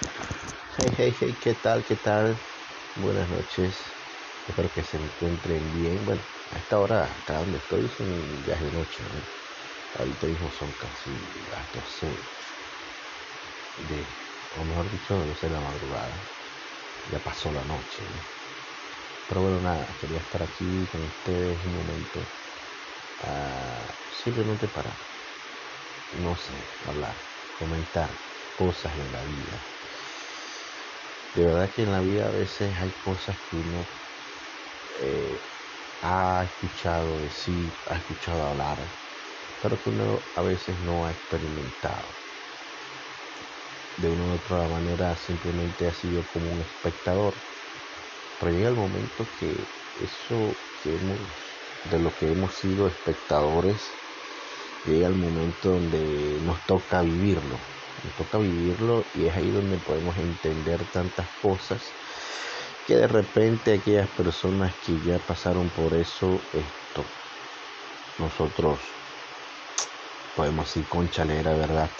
Hey, hey, hey, ¿qué tal? ¿Qué tal? Buenas noches. Espero que se encuentren bien. Bueno, a esta hora, acá donde estoy, son ya de noche. ¿no? Ahorita mismo son casi las 12 de, o mejor dicho, 12 de la madrugada. Ya pasó la noche. ¿no? Pero bueno, nada, quería estar aquí con ustedes un momento. ah, simplemente para, no sé, hablar, comentar cosas en la vida de verdad que en la vida a veces hay cosas que uno eh, ha escuchado decir, ha escuchado hablar, pero que uno a veces no ha experimentado. De una u otra manera simplemente ha sido como un espectador. Pero llega el momento que eso que hemos, de lo que hemos sido espectadores, llega el momento donde nos toca vivirlo nos toca vivirlo y es ahí donde podemos entender tantas cosas que de repente aquellas personas que ya pasaron por eso, esto, nosotros podemos decir con chalera, ¿verdad?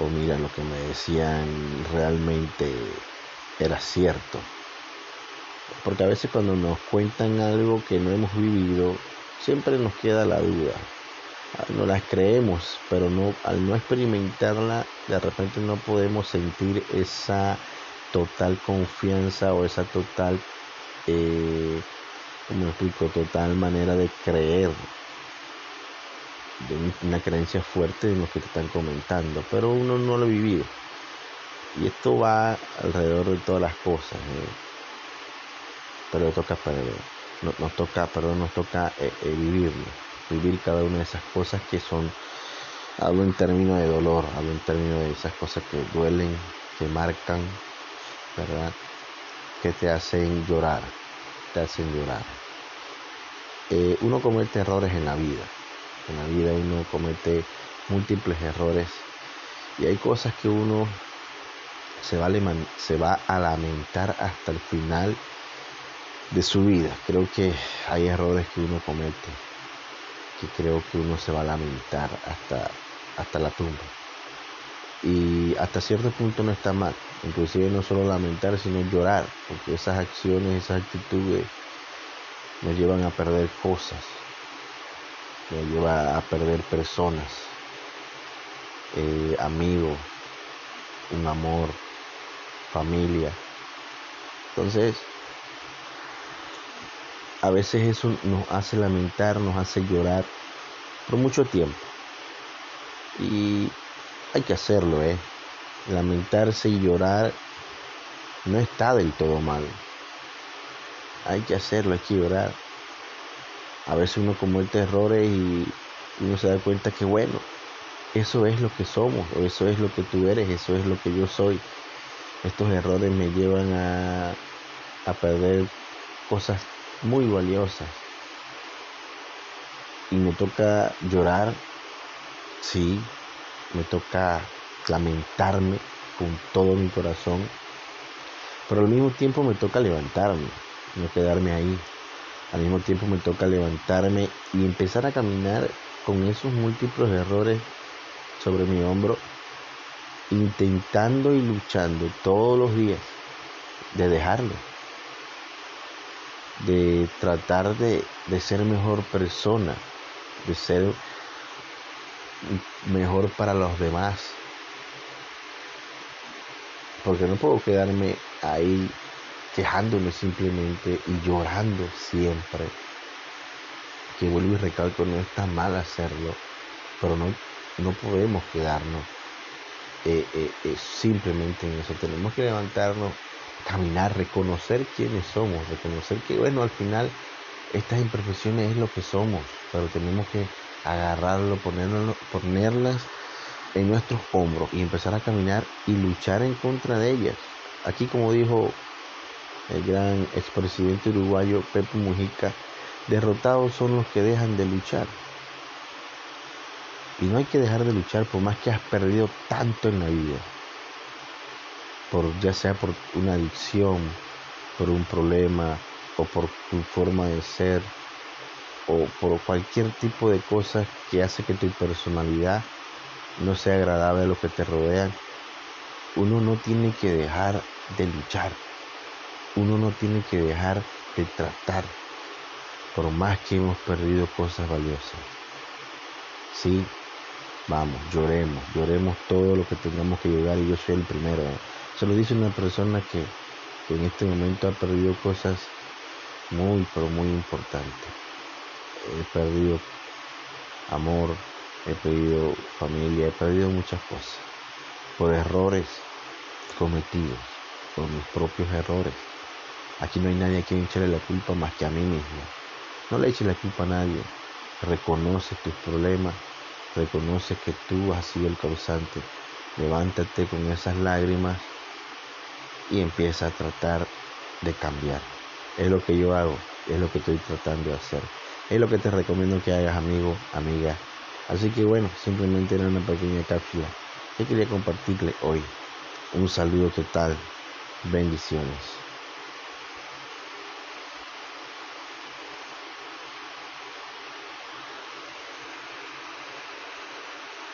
O mira, lo que me decían realmente era cierto. Porque a veces cuando nos cuentan algo que no hemos vivido, siempre nos queda la duda no las creemos, pero no, al no experimentarla, de repente no podemos sentir esa total confianza o esa total, eh, como explico, total manera de creer, de una creencia fuerte en lo que te están comentando, pero uno no lo ha vivido. Y esto va alrededor de todas las cosas, ¿eh? pero toca, nos toca, perdón, nos toca eh, eh, vivirlo vivir cada una de esas cosas que son, hablo en términos de dolor, hablo en términos de esas cosas que duelen, que marcan, ¿verdad? Que te hacen llorar, te hacen llorar. Eh, uno comete errores en la vida, en la vida uno comete múltiples errores y hay cosas que uno se se va a lamentar hasta el final de su vida. Creo que hay errores que uno comete que creo que uno se va a lamentar hasta, hasta la tumba. Y hasta cierto punto no está mal, inclusive no solo lamentar, sino llorar, porque esas acciones, esas actitudes nos llevan a perder cosas, nos llevan a perder personas, eh, amigos, un amor, familia. Entonces, a veces eso nos hace lamentar, nos hace llorar por mucho tiempo. Y hay que hacerlo, ¿eh? Lamentarse y llorar no está del todo mal. Hay que hacerlo, hay que llorar. A veces uno comete errores y uno se da cuenta que bueno, eso es lo que somos, o eso es lo que tú eres, eso es lo que yo soy. Estos errores me llevan a, a perder cosas muy valiosas. Y me toca llorar, sí, me toca lamentarme con todo mi corazón, pero al mismo tiempo me toca levantarme, no quedarme ahí. Al mismo tiempo me toca levantarme y empezar a caminar con esos múltiples errores sobre mi hombro, intentando y luchando todos los días de dejarlo de tratar de, ser mejor persona, de ser mejor para los demás. Porque no puedo quedarme ahí quejándome simplemente y llorando siempre. Que vuelvo y recalco, no está mal hacerlo, pero no, no podemos quedarnos eh, eh, eh, simplemente en eso. Tenemos que levantarnos caminar, reconocer quiénes somos, reconocer que, bueno, al final estas imperfecciones es lo que somos, pero tenemos que agarrarlo, ponerlo, ponerlas en nuestros hombros y empezar a caminar y luchar en contra de ellas. Aquí, como dijo el gran expresidente uruguayo Pepe Mujica, derrotados son los que dejan de luchar. Y no hay que dejar de luchar por más que has perdido tanto en la vida por ya sea por una adicción, por un problema o por tu forma de ser o por cualquier tipo de cosas que hace que tu personalidad no sea agradable a los que te rodean. uno no tiene que dejar de luchar, uno no tiene que dejar de tratar, por más que hemos perdido cosas valiosas. Sí, vamos, lloremos, lloremos todo lo que tengamos que llorar y yo soy el primero. ¿eh? Se lo dice una persona que, en este momento ha perdido cosas muy, pero muy importantes. He perdido amor, he perdido familia, he perdido muchas cosas por errores cometidos, por mis propios errores. Aquí no hay nadie a quien echarle la culpa más que a mí mismo. No le eches la culpa a nadie. Reconoce tus problemas, reconoce que tú has sido el causante. Levántate con esas lágrimas y empieza a tratar de cambiar. Es lo que yo hago, es lo que estoy tratando de hacer. Es lo que te recomiendo que hagas, amigo, amiga. Así que bueno, simplemente era una pequeña cápsula que quería compartirle hoy. Un saludo total. Bendiciones.